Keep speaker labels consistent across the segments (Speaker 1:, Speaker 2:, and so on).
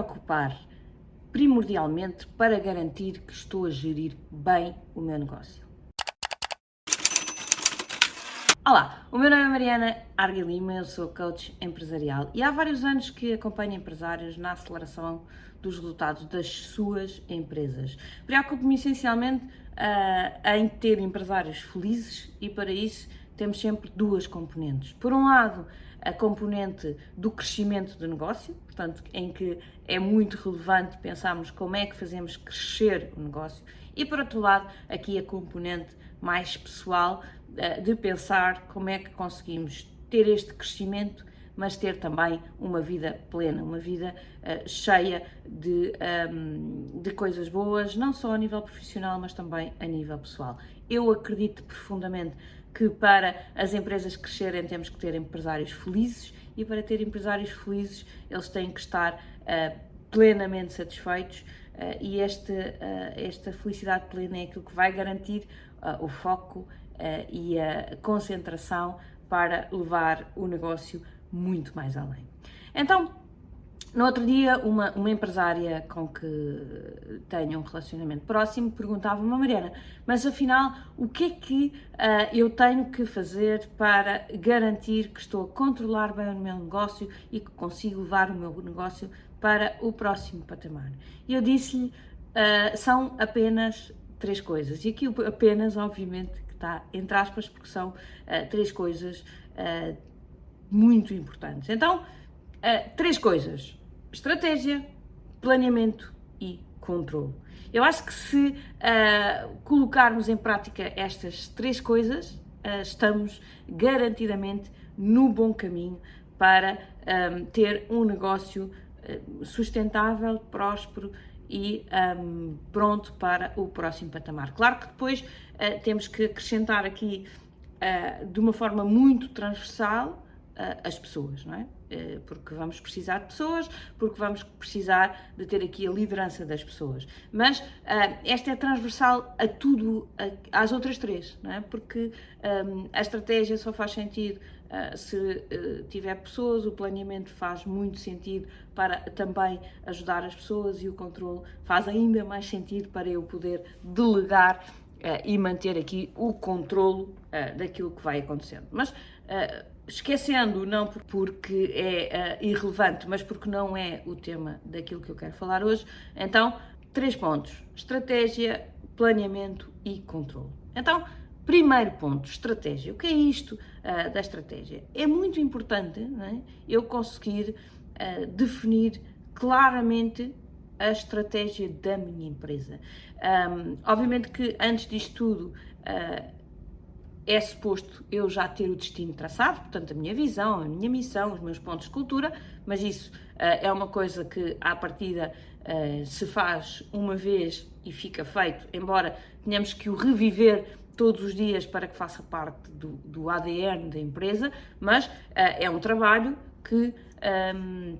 Speaker 1: preocupar primordialmente para garantir que estou a gerir bem o meu negócio. Olá, o meu nome é Mariana Arga Lima, eu sou coach empresarial e há vários anos que acompanho empresários na aceleração dos resultados das suas empresas. Preocupo-me essencialmente uh, em ter empresários felizes e para isso temos sempre duas componentes. Por um lado, a componente do crescimento do negócio, portanto, em que é muito relevante pensarmos como é que fazemos crescer o negócio, e por outro lado, aqui a componente mais pessoal eh, de pensar como é que conseguimos ter este crescimento, mas ter também uma vida plena, uma vida uh, cheia de, ehm, de coisas boas, não só a nível profissional, mas também a nível pessoal. Eu acredito profundamente que para as empresas crescerem temos que ter empresários felizes e para ter empresários felizes eles têm que estar uh, plenamente satisfeitos uh, e este, uh, esta felicidade plena é aquilo que vai garantir o foco e a concentração para levar o negócio muito mais além. Então, no outro dia, uma, uma empresária com que tenho um relacionamento próximo perguntava-me, Mariana, mas afinal, o que é que uh, eu tenho que fazer para garantir que estou a controlar bem o meu negócio e que consigo levar o meu negócio para o próximo patamar? E eu disse-lhe, uh, são apenas três coisas. E aqui apenas, obviamente, que está entre aspas, porque são uh, três coisas muito importantes. Então, três coisas estratégia, planeamento e controle. Eu acho que se uh, colocarmos em prática estas três coisas, uh, estamos garantidamente no bom caminho para um, ter um negócio uh, sustentável, próspero e um, pronto para o próximo patamar. Claro que depois temos que acrescentar aqui de uma forma muito transversal as pessoas, não é? Eh, porque vamos precisar de pessoas, porque vamos precisar de ter aqui a liderança das pessoas. Mas uh, esta é transversal a tudo, às outras três, não é? porque um, a estratégia só faz sentido uh, se uh, tiver pessoas, o planeamento faz muito sentido para também ajudar as pessoas e o controle faz ainda mais sentido para eu poder delegar e manter aqui o controle daquilo que vai acontecendo. Mas esquecendo, não porque é uh, irrelevante, mas porque não é o tema daquilo que eu quero falar hoje, então, três pontos: estratégia, planeamento e controle. Então, primeiro ponto: estratégia. O que é isto uh, da estratégia? É muito importante é? eu conseguir uh, definir claramente a estratégia da minha empresa. Um, obviamente que antes disto tudo, é suposto eu já ter o destino traçado, portanto, a minha visão, a minha missão, os meus pontos de cultura, mas isso uh, é uma coisa que, à partida, uh, se faz uma vez e fica feito, embora tenhamos que o reviver todos os dias para que faça parte do, do ADN da empresa, mas uh, é um trabalho que. Um, ehm,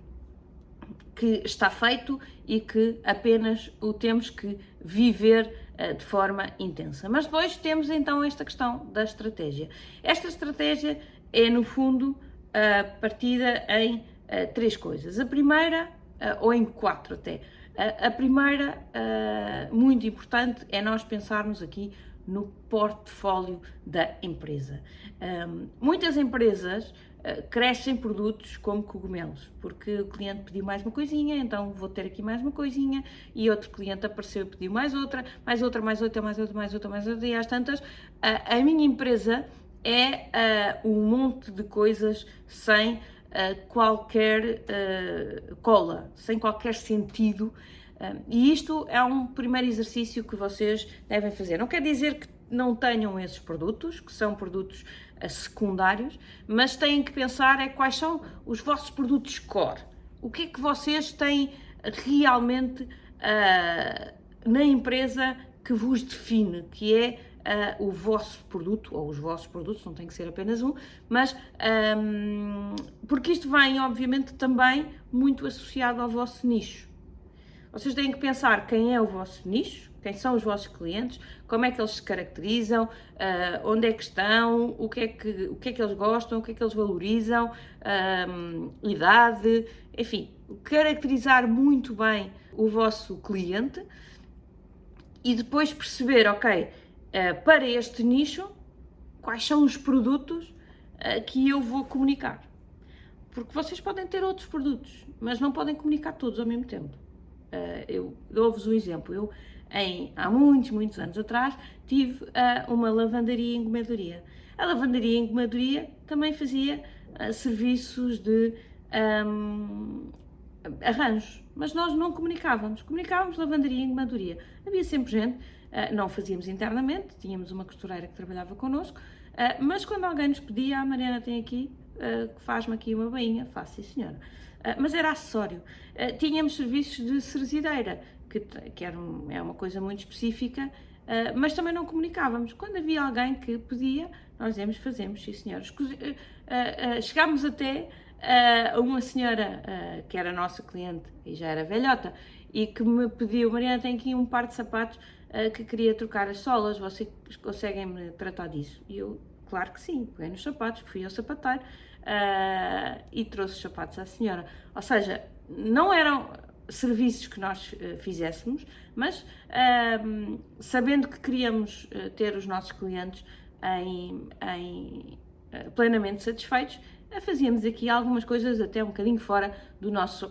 Speaker 1: que está feito e que apenas o temos que viver de forma intensa. Mas depois temos então esta questão da estratégia. Esta estratégia é, no fundo, uh, partida em uh, três coisas. A primeira, ou em quatro até. a primeira, muito importante, é nós pensarmos aqui no portfólio da empresa. Um, muitas empresas uh, crescem produtos como cogumelos, porque o cliente pediu mais uma coisinha, então vou ter aqui mais uma coisinha, e outro cliente apareceu e pediu mais outra, mais outra, mais outra, mais outra, mais outra, mais outra, e às tantas, uh, a minha empresa é uh, um monte de coisas sem qualquer cola, sem qualquer sentido e isto é um primeiro exercício que vocês devem fazer. Não quer dizer que não tenham esses produtos, que são produtos uh, secundários, mas têm que pensar é quais são os vossos produtos core. O que é que vocês têm realmente uh, na empresa que vos define, que é Uh, o vosso produto, ou os vossos produtos, não tem que ser apenas um, mas um, porque isto vem, obviamente, também muito associado ao vosso nicho. Vocês têm que pensar quem é o vosso nicho, quem são os vossos clientes, como é que eles se caracterizam, uh, onde é que estão, o que é que, o que é que eles gostam, o que é que eles valorizam, idade, enfim, caracterizar muito bem o vosso cliente e depois perceber, ok, uh, para este nicho, quais são os produtos uh, que eu vou comunicar. Porque vocês podem ter outros produtos, mas não podem comunicar todos ao mesmo tempo. Uh, eu dou-vos um exemplo. Eu, em, há muitos, muitos anos atrás, tive uh, uma lavandaria e engomadoria. A lavandaria e engomadoria também fazia uh, serviços de um, arranjos, mas nós não comunicávamos. Comunicávamos lavandaria e engomadoria. Havia sempre gente, não fazíamos internamente, tínhamos uma costureira que trabalhava connosco, mas quando alguém nos pedia, a Mariana tem aqui, faz-me aqui uma bainha, faço sim senhora. Ah, mas era acessório. Ah, tínhamos serviços de cerezideira, que, que era é uma coisa muito específica, ah, mas também não comunicávamos. Quando havia alguém que pedia, nós dizíamos, fazemos, sim senhores. Chegámos até a uma senhora que era nossa cliente e já era velhota e que me pediu, Mariana, tem aqui um par de sapatos que queria trocar as solas, vocês conseguem me tratar disso? E eu, claro que sim, peguei nos sapatos, fui ao sapateiro, uh, e trouxe os sapatos à senhora. Ou seja, não eram serviços que nós uh, fizéssemos, mas uh, sabendo que queríamos ter os nossos clientes em, em plenamente satisfeitos, fazíamos aqui algumas coisas até um bocadinho fora do nosso,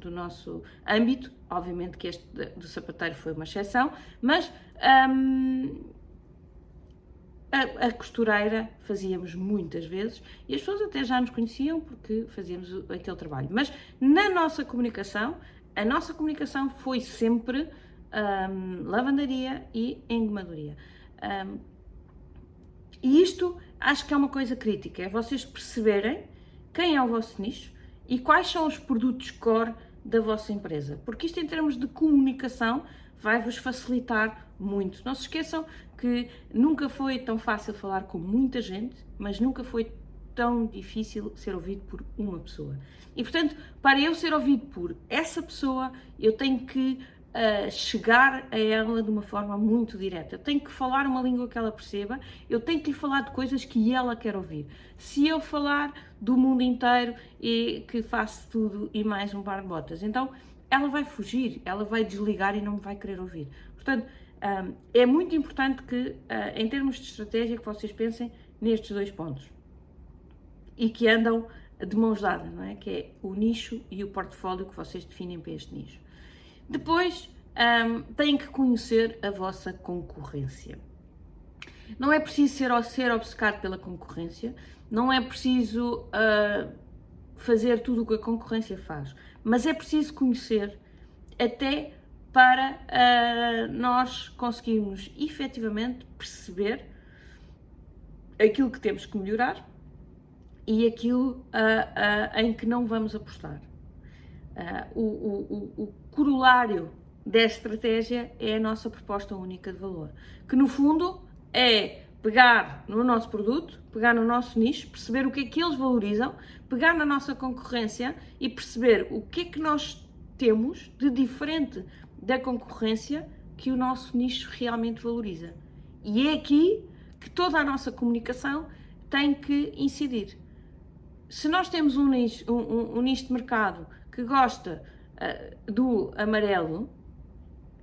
Speaker 1: do nosso âmbito. Obviamente que este do sapateiro foi uma exceção, mas um, a, a, costureira fazíamos muitas vezes e as pessoas até já nos conheciam porque fazíamos aquele trabalho. Mas na nossa comunicação, a nossa comunicação foi sempre um, lavandaria e engomadoria. Um, e isto acho que é uma coisa crítica, é vocês perceberem quem é o vosso nicho e quais são os produtos core da vossa empresa. Porque isto em termos de comunicação vai-vos facilitar muito. Não se esqueçam que nunca foi tão fácil falar com muita gente, mas nunca foi tão difícil ser ouvido por uma pessoa. E portanto, para eu ser ouvido por essa pessoa, eu tenho que uh, chegar a ela de uma forma muito direta. Eu tenho que falar uma língua que ela perceba, eu tenho que lhe falar de coisas que ela quer ouvir. Se eu falar do mundo inteiro e que faço tudo e mais um par de botas, então ela vai fugir, ela vai desligar e não me vai querer ouvir. Portanto, é muito importante que, uh, em termos de estratégia, que vocês pensem nestes dois pontos e que andam de mãos dadas, não é? Que é o nicho e o portfólio que vocês definem para este nicho. Depois, têm que conhecer a vossa concorrência. Não é preciso ser, ser obcecado pela concorrência, não é preciso uh, fazer tudo o que a concorrência faz mas é preciso conhecer até para uh, nós conseguirmos efetivamente perceber aquilo que temos que melhorar e aquilo uh, uh, em que não vamos apostar. O, o, o, corolário desta estratégia é a nossa proposta única de valor, que no fundo é pegar no nosso produto, pegar no nosso nicho, perceber o que é que eles valorizam, pegar na nossa concorrência e perceber o que é que nós temos de diferente da concorrência que o nosso nicho realmente valoriza. E é aqui que toda a nossa comunicação tem que incidir. Se nós temos um nicho, um, um, um nicho de mercado que gosta uh, do amarelo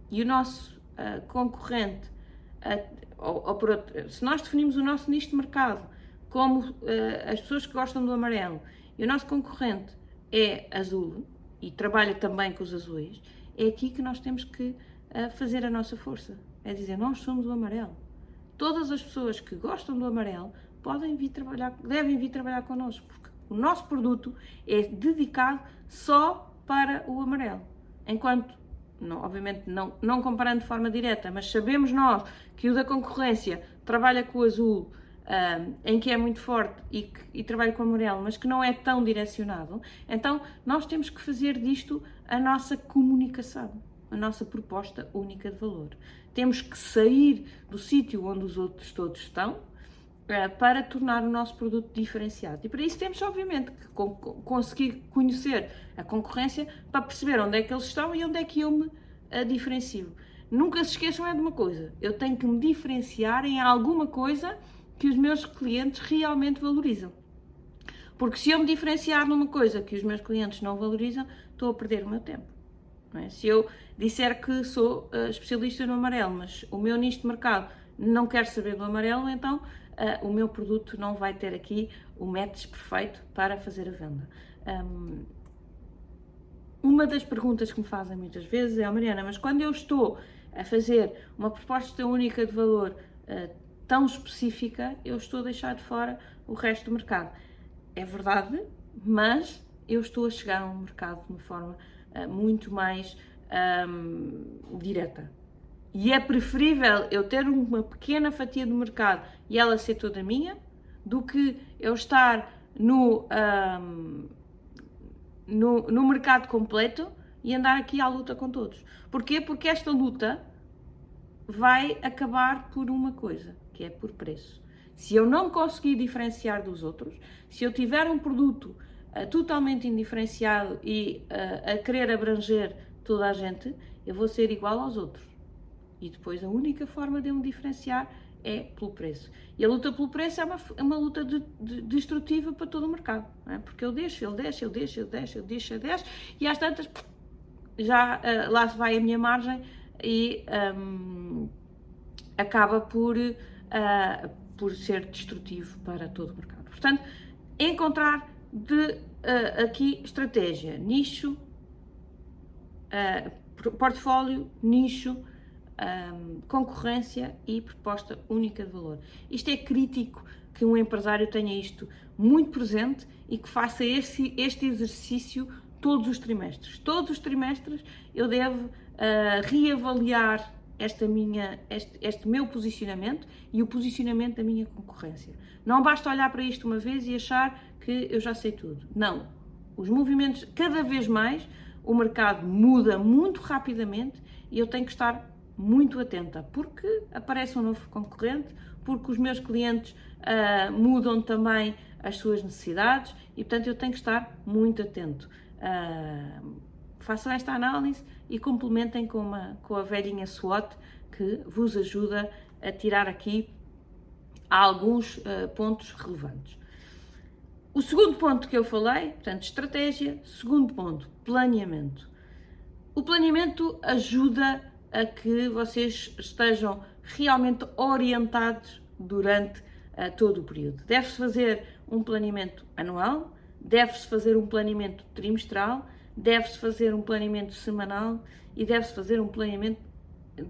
Speaker 1: e o nosso uh, concorrente uh, ou, ou outro, se nós definimos o nosso nicho de mercado como as pessoas que gostam do amarelo e o nosso concorrente é azul e trabalha também com os azuis, é aqui que nós temos que uh, fazer a nossa força. É dizer, nós somos o amarelo. Todas as pessoas que gostam do amarelo podem vir trabalhar, devem vir trabalhar connosco, porque o nosso produto é dedicado só para o amarelo. Enquanto não, obviamente não, não comparando de forma direta, mas sabemos nós que o da concorrência trabalha com o azul, um, em que é muito forte e, que, e trabalha com o amarelo, mas que não é tão direcionado, então nós temos que fazer disto a nossa comunicação, a nossa proposta única de valor. Temos que sair do sítio onde os outros todos estão para tornar o nosso produto diferenciado. E para isso temos, obviamente, que conseguir conhecer a concorrência para perceber onde é que eles estão e onde é que eu me diferencio. Nunca se esqueçam é de uma coisa, eu tenho que me diferenciar em alguma coisa que os meus clientes realmente valorizam. Porque se eu me diferenciar numa coisa que os meus clientes não valorizam, estou a perder o meu tempo. É? Se eu disser que sou uh, especialista no amarelo, mas o meu nicho de mercado não quer saber do amarelo, então uh, o meu produto não vai ter aqui o match perfeito para fazer a venda. Um, uma das perguntas que me fazem muitas vezes é, oh, Mariana, mas quando eu estou a fazer uma proposta única de valor uh, tão específica, eu estou a deixar de fora o resto do mercado. É verdade, mas eu estou a chegar a um mercado de uma forma uh, muito mais um, direta. E é preferível eu ter uma pequena fatia do mercado e ela ser toda minha, do que eu estar no, um, no, no mercado completo e andar aqui à luta com todos. Porquê? Porque esta luta vai acabar por uma coisa, que é por preço. Se eu não conseguir diferenciar dos outros, se eu tiver um produto uh, totalmente indiferenciado e uh, a querer abranger toda a gente, eu vou ser igual aos outros. E depois a única forma de eu me diferenciar é pelo preço. E a luta pelo preço é uma, é uma luta de, de, destrutiva para todo o mercado. É? Porque eu deixo, ele deixa, eu deixo, eu deixo, eu deixo, eu deixo, e às tantas já uh, lá se vai a minha margem e um, acaba por, uh, por ser destrutivo para todo o mercado. Portanto, encontrar de uh, aqui estratégia, nicho, portfólio, nicho, um, concorrência e proposta única de valor. Isto é crítico que um empresário tenha isto muito presente e que faça este, este exercício todos os trimestres. Todos os trimestres eu devo uh, reavaliar esta minha, este, este meu posicionamento e o posicionamento da minha concorrência. Não basta olhar para isto uma vez e achar que eu já sei tudo. Não. Os movimentos, cada vez mais, o mercado muda muito rapidamente e eu tenho que estar muito atenta, porque aparece um novo concorrente, porque os meus clientes uh, mudam também as suas necessidades e, portanto, eu tenho que estar muito atento. Uh, façam esta análise e complementem com, uma, com a velhinha SWOT que vos ajuda a tirar aqui alguns uh, pontos relevantes. O segundo ponto que eu falei, portanto, estratégia. Segundo ponto, planeamento. O planeamento ajuda a que vocês estejam realmente orientados durante uh, todo o período. Deve-se fazer um planeamento anual, deve-se fazer um planeamento trimestral, deve-se fazer um planeamento semanal e deve-se fazer um planeamento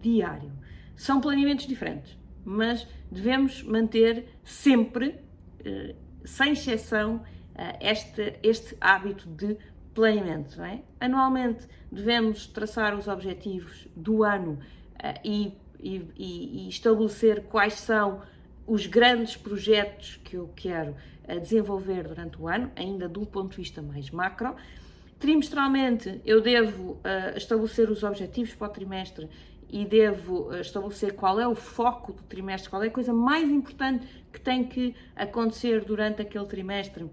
Speaker 1: diário. São planeamentos diferentes, mas devemos manter sempre, uh, sem exceção, uh, este, este hábito de planeamento. É? Anualmente devemos traçar os objetivos do ano uh, e, e, e, estabelecer quais são os grandes projetos que eu quero desenvolver durante o ano, ainda de um ponto de vista mais macro. Trimestralmente eu devo uh, estabelecer os objetivos para o trimestre e devo estabelecer qual é o foco do trimestre, qual é a coisa mais importante que tem que acontecer durante aquele trimestre.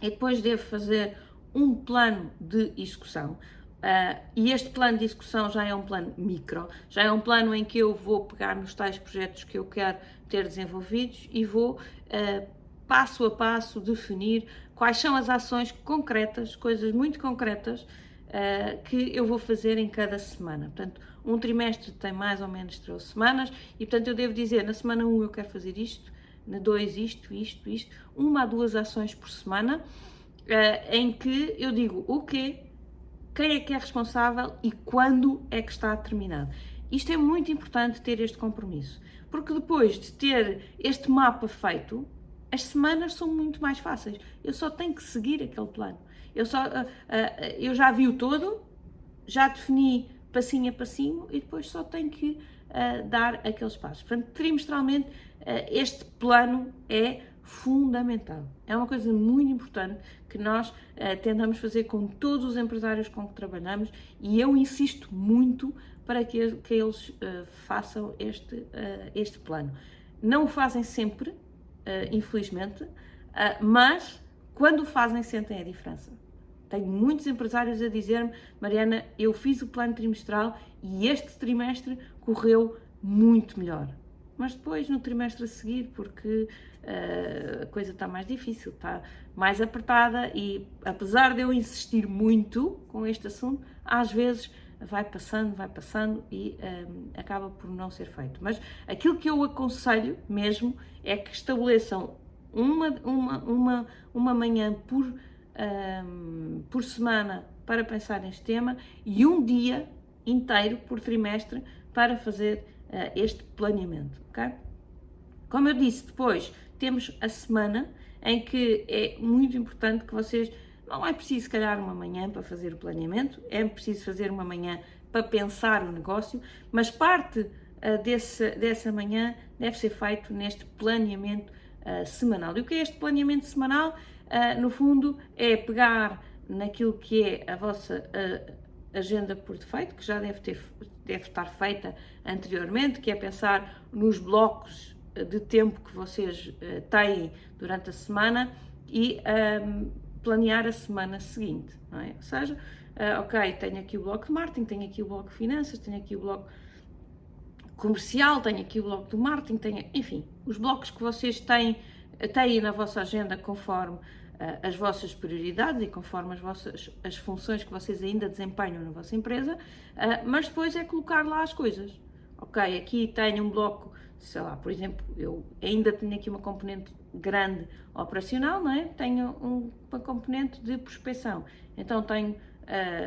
Speaker 1: E depois devo fazer um plano de execução. Uh, e este plano de execução já é um plano micro, já é um plano em que eu vou pegar nos tais projetos que eu quero ter desenvolvidos e vou uh, passo a passo definir quais são as ações concretas, coisas muito concretas uh, que eu vou fazer em cada semana. Portanto, um trimestre tem mais ou menos 13 semanas e, portanto, eu devo dizer na semana 1 eu quero fazer isto, na 2 isto, isto, isto, uma a duas ações por semana uh, em que eu digo o quê, quem é que é responsável e quando é que está terminado. Isto é muito importante ter este compromisso, porque depois de ter este mapa feito, as semanas são muito mais fáceis. Eu só tenho que seguir aquele plano. Eu, só, uh, uh, eu já vi o todo, já defini passinho a passinho e depois só tenho que uh, dar aqueles passos. Portanto, trimestralmente, este plano é fundamental. É uma coisa muito importante que nós tentamos fazer com todos os empresários com que trabalhamos e eu insisto muito para que, que eles façam este, este plano. Não o fazem sempre, infelizmente, mas quando o fazem, sentem a diferença. Tenho muitos empresários a dizer-me, Mariana, eu fiz o plano trimestral e este trimestre correu muito melhor. Mas depois, no trimestre a seguir, porque uh, a coisa está mais difícil, está mais apertada e, apesar de eu insistir muito com este assunto, às vezes vai passando, vai passando e um, acaba por não ser feito. Mas aquilo que eu aconselho mesmo é que estabeleçam uma, uma, uma, uma manhã por um, por semana para pensar neste tema e um dia inteiro por trimestre para fazer uh, este planeamento, ok? Como eu disse, depois temos a semana em que é muito importante que vocês não é preciso, se calhar, uma manhã para fazer o planeamento, é preciso fazer uma manhã para pensar o negócio, mas parte uh, desse, dessa manhã deve ser feito neste planeamento uh, semanal. E o que é este planeamento semanal? uh, no fundo, é pegar naquilo que é a vossa agenda por defeito, que já deve, ter, deve estar feita anteriormente, que é pensar nos blocos de tempo que vocês têm durante a semana e um, planear a semana seguinte, não é? Ou seja, uh, ok, tenho aqui o bloco de marketing, tenho aqui o bloco de finanças, tenho aqui o bloco comercial, tenho aqui o bloco do marketing, tenho, enfim, os blocos que vocês têm têm na vossa agenda conforme uh, as vossas prioridades e conforme as vossas as funções que vocês ainda desempenham na vossa empresa, uh, mas depois é colocar lá as coisas. Ok, aqui tenho um bloco, sei lá, por exemplo, eu ainda tenho aqui uma componente grande operacional, não é? Tenho um, uma componente de prospecção. Então tenho uh,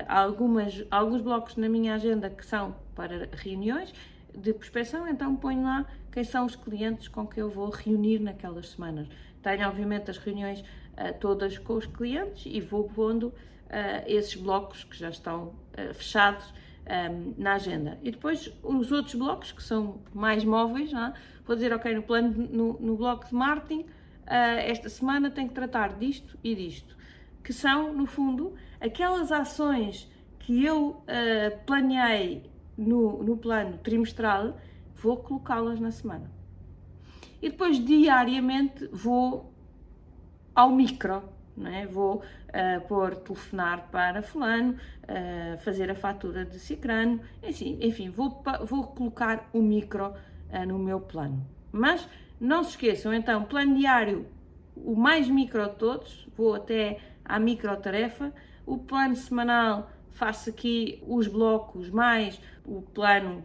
Speaker 1: algumas, alguns blocos na minha agenda que são para reuniões de prospecção, então ponho lá quem são os clientes com que eu vou reunir naquelas semanas. Tenho, obviamente, as reuniões uh, todas com os clientes e vou pondo uh, esses blocos que já estão fechados um, na agenda. E depois os outros blocos, que são mais móveis, é? vou dizer, ok, no plano, no, no bloco de marketing, esta semana tenho que tratar disto e disto, que são, no fundo, aquelas ações que eu planeei no, no plano trimestral, vou colocá-las na semana. E depois, diariamente, vou ao micro, não é? vou uh, pôr telefonar para fulano, uh, fazer a fatura de cicrano, enfim, enfim vou, vou colocar o micro uh, no meu plano. Mas não se esqueçam, então, plano diário, o mais micro de todos, vou até à micro tarefa, o plano semanal faço aqui os blocos mais o plano,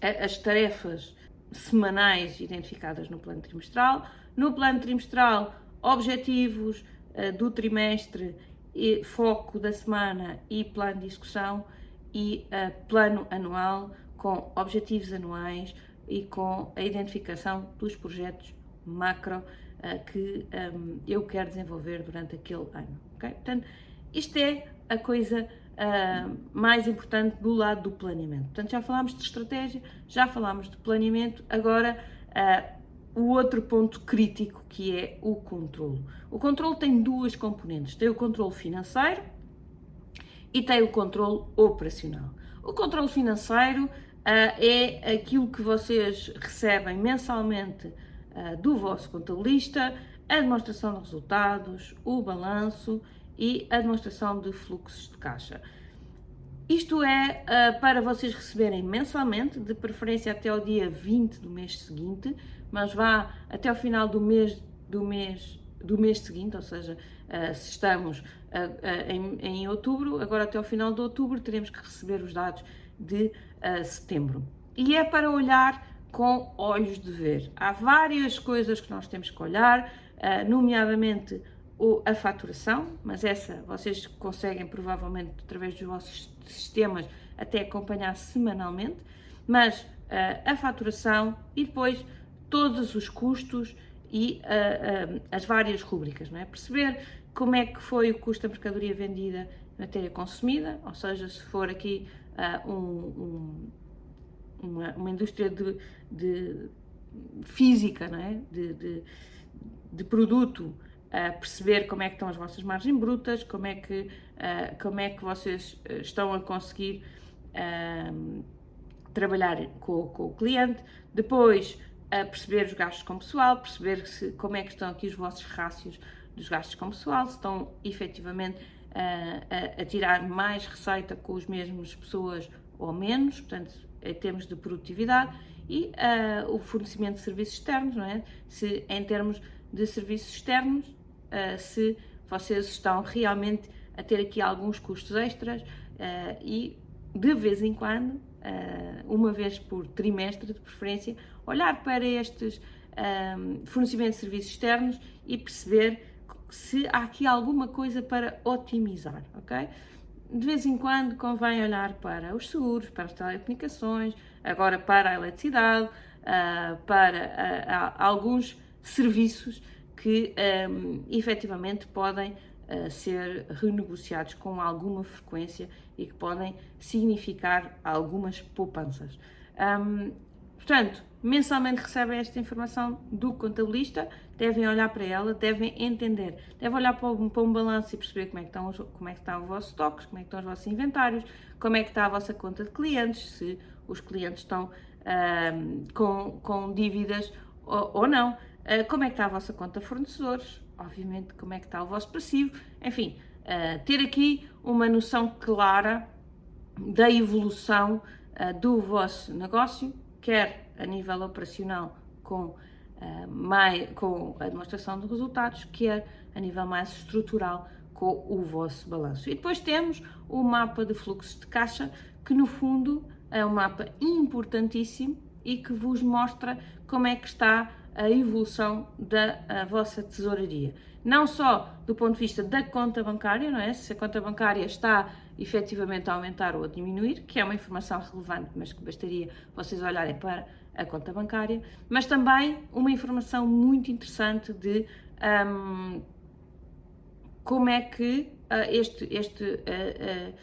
Speaker 1: as tarefas semanais identificadas no plano trimestral. No plano trimestral, objetivos do trimestre, foco da semana e plano de execução e uh, plano anual com objetivos anuais e com a identificação dos projetos macro uh, que um, eu quero desenvolver durante aquele ano. Okay? Portanto, isto é a coisa uh, mais importante do lado do planeamento. Portanto, já falámos de estratégia, já falámos de planeamento, agora uh, o outro ponto crítico que é o controle. O controle tem duas componentes: tem o controle financeiro e tem o controle operacional. O controle financeiro uh, é aquilo que vocês recebem mensalmente do vosso contabilista, a demonstração de resultados, o balanço e a demonstração de fluxos de caixa. Isto é uh, para vocês receberem mensalmente, de preferência até o dia 20 do mês seguinte, mas vá até o final do mês do mês do mês seguinte, ou seja, uh, se estamos uh, em, em, outubro, agora até o final de outubro teremos que receber os dados de setembro. E é para olhar com olhos de ver. Há várias coisas que nós temos que olhar, nomeadamente a faturação, mas essa vocês conseguem provavelmente através dos vossos sistemas até acompanhar semanalmente, mas a faturação e depois todos os custos e uh, uh, as várias rubricas, não é? Perceber como é que foi o custo da mercadoria vendida, matéria consumida, ou seja, se for aqui um, um, uma, uma, indústria de, de física, não é? de, de, de produto perceber como é que estão as vossas margens brutas, como é que, uh, como é que vocês estão a conseguir uh, trabalhar com, com, o cliente. Depois, perceber os gastos com pessoal, perceber se, como é que estão aqui os vossos rácios dos gastos com pessoal, se estão efetivamente a, a, a tirar mais receita com as mesmas pessoas ou menos, portanto, em termos de produtividade, e uh, o fornecimento de serviços externos, não é? Se em termos de serviços externos, uh, se vocês estão realmente a ter aqui alguns custos extras e de vez em quando, uma vez por trimestre de preferência, olhar para estes fornecimentos de serviços externos e perceber se há aqui alguma coisa para otimizar, ok? De vez em quando convém olhar para os seguros, para as telecomunicações, agora para a eletricidade, para alguns serviços que um, efetivamente podem ser renegociados com alguma frequência e que podem significar algumas poupanças. Um, portanto, mensalmente recebem esta informação do contabilista, devem olhar para ela, devem entender, devem olhar para um, para um balanço e perceber como é, que estão os, como é que estão os vossos estoques, como é que estão os vossos inventários, como é que está a vossa conta de clientes, se os clientes estão um, com, com dívidas ou, ou não. Uh, como é que está a vossa conta fornecedores, obviamente como é que está o vosso passivo, enfim, uh, ter aqui uma noção clara da evolução uh, do vosso negócio, quer a nível operacional com, mais, com a demonstração de resultados, quer a nível mais estrutural com o vosso balanço. E depois temos o mapa de fluxo de caixa, que no fundo é um mapa importantíssimo e que vos mostra como é que está a evolução da a vossa tesouraria. Não só do ponto de vista da conta bancária, não é? Se a conta bancária está efetivamente a aumentar ou a diminuir, que é uma informação relevante, mas que bastaria vocês olharem para a conta bancária, mas também uma informação muito interessante de um, como é que uh, este, este, uh, uh,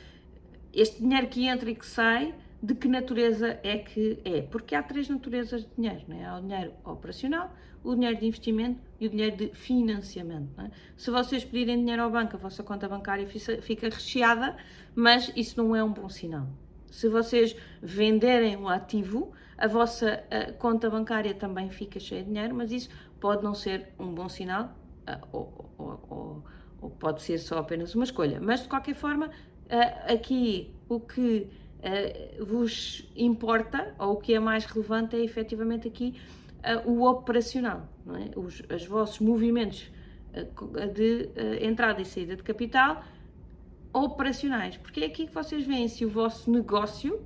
Speaker 1: este dinheiro que entra e que sai de que natureza é que é? Porque há três naturezas de dinheiro, não é? Há o dinheiro operacional, o dinheiro de investimento e o dinheiro de financiamento. É? Se vocês pedirem dinheiro ao banco, a vossa conta bancária fica recheada, mas isso não é um bom sinal. Se vocês venderem um ativo, a vossa a conta bancária também fica cheia de dinheiro, mas isso pode não ser um bom sinal, ou, ou, ou, ou pode ser só apenas uma escolha. Mas de qualquer forma, aqui o que uh, vos importa, ou o que é mais relevante é efetivamente aqui uh, o operacional, não é? os, os vossos movimentos uh, de entrada e saída de capital operacionais, porque é aqui que vocês veem se o vosso negócio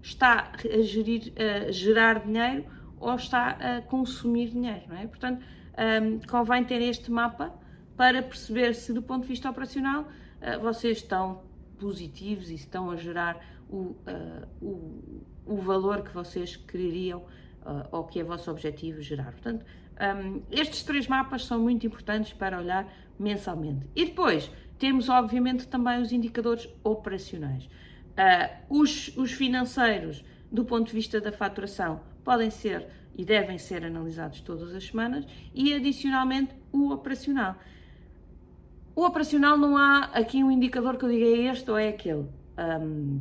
Speaker 1: está a, gerir, a gerar dinheiro ou está a consumir dinheiro, não é? Portanto, um, convém ter este mapa para perceber se do ponto de vista operacional vocês estão positivos e estão a gerar o, uh, o, o valor que vocês quereriam uh, ou que é vosso objetivo gerar. Portanto, um, estes três mapas são muito importantes para olhar mensalmente. E depois temos, obviamente, também os indicadores operacionais. Uh, os, os financeiros, do ponto de vista da faturação, podem ser e devem ser analisados todas as semanas e, adicionalmente, o operacional. O operacional não há aqui um indicador que eu diga é este ou é aquele. Um,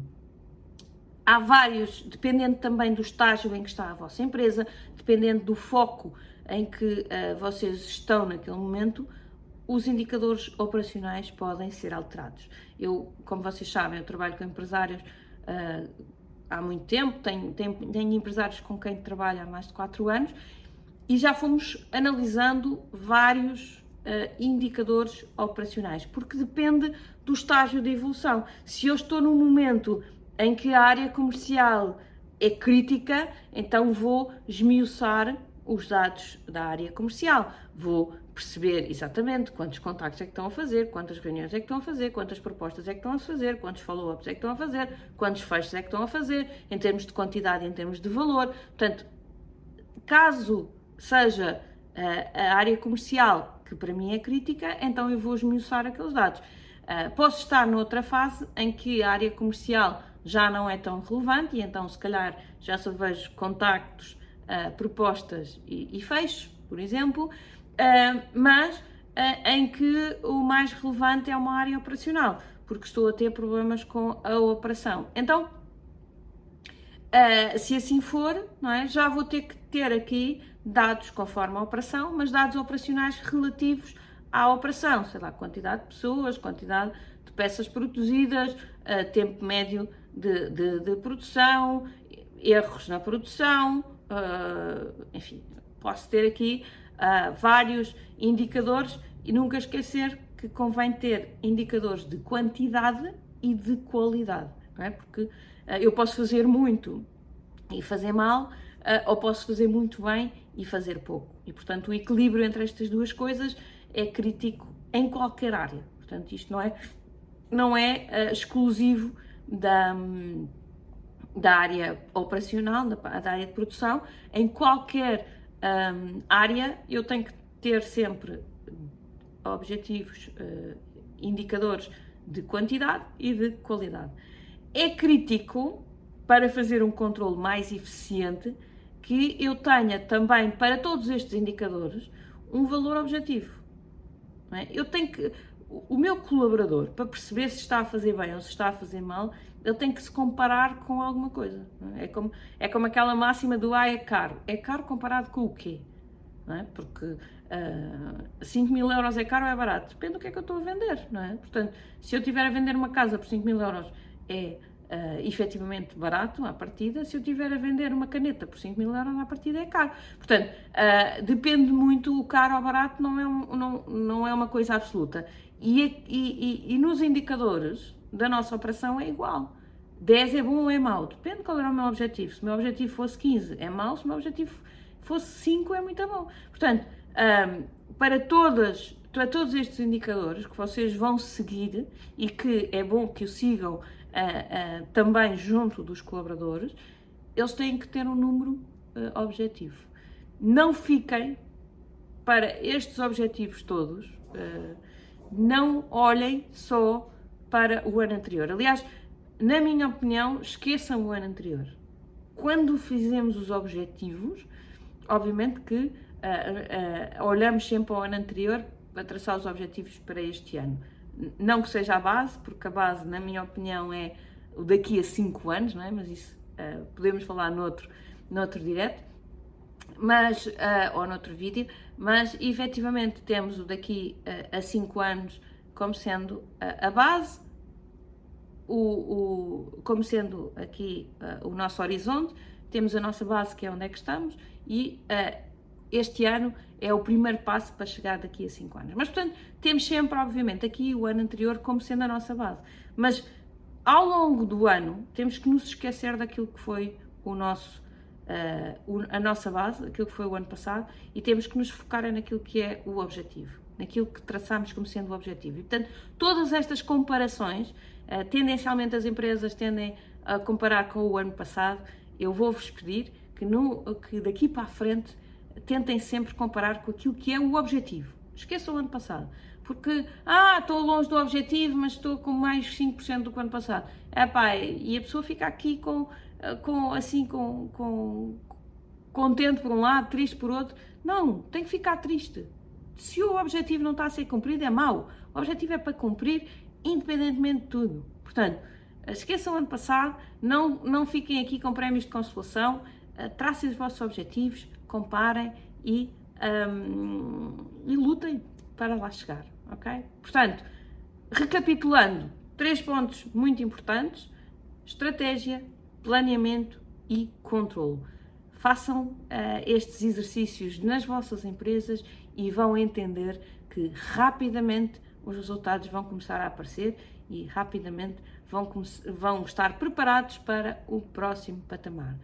Speaker 1: há vários, dependendo também do estágio em que está a vossa empresa, dependendo do foco em que uh, vocês estão naquele momento, os indicadores operacionais podem ser alterados. Eu, como vocês sabem, eu trabalho com empresários uh, há muito tempo, tenho, tenho, tenho empresários com quem trabalho há mais de 4 anos e já fomos analisando vários indicadores operacionais, porque depende do estágio de evolução. Se eu estou num momento em que a área comercial é crítica, então vou esmiuçar os dados da área comercial. Vou perceber exatamente quantos contactos é que estão a fazer, quantas reuniões é que estão a fazer, quantas propostas é que estão a fazer, quantos follow-ups é que estão a fazer, quantos fechos é que estão a fazer, em termos de quantidade, em termos de valor. Portanto, caso seja uh, a área comercial que para mim é crítica, então eu vou esmiuçar aqueles dados. Uh, posso estar noutra fase em que a área comercial já não é tão relevante e então se calhar já só vejo contactos, uh, propostas e, e fechos, por exemplo, uh, mas em que o mais relevante é uma área operacional, porque estou a ter problemas com a operação. Então, Uh, se assim for, não é? já vou ter que ter aqui dados conforme a operação, mas dados operacionais relativos à operação, sei lá, quantidade de pessoas, quantidade de peças produzidas, uh, tempo médio de, de, de, produção, erros na produção, uh, enfim, posso ter aqui vários indicadores e nunca esquecer que convém ter indicadores de quantidade e de qualidade, é? Porque uh, eu posso fazer muito e fazer mal, ou posso fazer muito bem e fazer pouco. E portanto, o equilíbrio entre estas duas coisas é crítico em qualquer área. Portanto, isto não é, não é exclusivo da. Um, da área operacional, da, da área de produção, em qualquer um, área eu tenho que ter sempre objetivos, uh, indicadores de quantidade e de qualidade. É crítico para fazer um controle mais eficiente que eu tenha também para todos estes indicadores um valor objetivo. É? Eu tenho que o meu colaborador, para perceber se está a fazer bem ou se está a fazer mal, ele tem que se comparar com alguma coisa. É? é? como, é como aquela máxima do ah, é caro. É caro comparado com o quê? Não é? Porque uh, ah, 5 mil euros é caro ou é barato? Depende do que é que eu estou a vender. Não é? Portanto, se eu estiver a vender uma casa por 5 mil euros, é uh, efetivamente barato à partida, se eu estiver a vender uma caneta por 5 mil euros à partida é caro. Portanto, uh, depende muito, o caro ou barato não é, um, não, não é uma coisa absoluta. E, e, e, e, nos indicadores da nossa operação é igual. 10 é bom ou é mau? Depende qual era o meu objetivo. Se o meu objetivo fosse 15, é mau. Se o meu objetivo fosse 5, é muito bom. Portanto, um, para todas para todos estes indicadores que vocês vão seguir e que é bom que o sigam uh, também junto dos colaboradores, eles têm que ter um número uh, objetivo. Não fiquem para estes objetivos todos, não olhem só para o ano anterior. Aliás, na minha opinião, esqueçam o ano anterior. Quando fizemos os objetivos, obviamente que uh, uh, olhamos sempre ao ano anterior para traçar os objetivos para este ano. Não que seja a base, porque a base, na minha opinião, é o daqui a 5 anos, não é? mas isso uh, podemos falar noutro, noutro direto, mas, uh, ou noutro vídeo, mas efetivamente temos o daqui uh, a 5 anos como sendo a base, o, o, como sendo aqui o nosso horizonte, temos a nossa base que é onde é que estamos. E este ano é o primeiro passo para chegar daqui a 5 anos. Mas, portanto, temos sempre, obviamente, aqui o ano anterior como sendo a nossa base. Mas, ao longo do ano, temos que nos esquecer daquilo que foi o nosso, uh, a nossa base, aquilo que foi o ano passado, e temos que nos focar naquilo que é o objetivo, naquilo que traçamos como sendo o objetivo. E, portanto, todas estas comparações, uh, tendencialmente as empresas tendem a comparar com o ano passado, eu vou-vos pedir que, no, que daqui para a frente tentem sempre comparar com aquilo que é o objetivo. Esqueçam o ano passado. Porque, ah, estou longe do objetivo, mas estou com mais 5% do que o ano passado. Epá, e a pessoa fica aqui com, com assim, com, com, contente por um lado, triste por outro. Não, tem que ficar triste. Se o objetivo não está a ser cumprido, é mau. O objetivo é para cumprir, independentemente de tudo. Portanto, esqueçam o ano passado, não, não fiquem aqui com prémios de consolação, eh, tracem os vossos objetivos, comparem e, um, e lutem para lá chegar, ok? Portanto, recapitulando, três pontos muito importantes: estratégia, planeamento e controle. Façam uh, estes exercícios nas vossas empresas e vão entender que rapidamente os resultados vão começar a aparecer e rapidamente vão, vão estar preparados para o próximo patamar.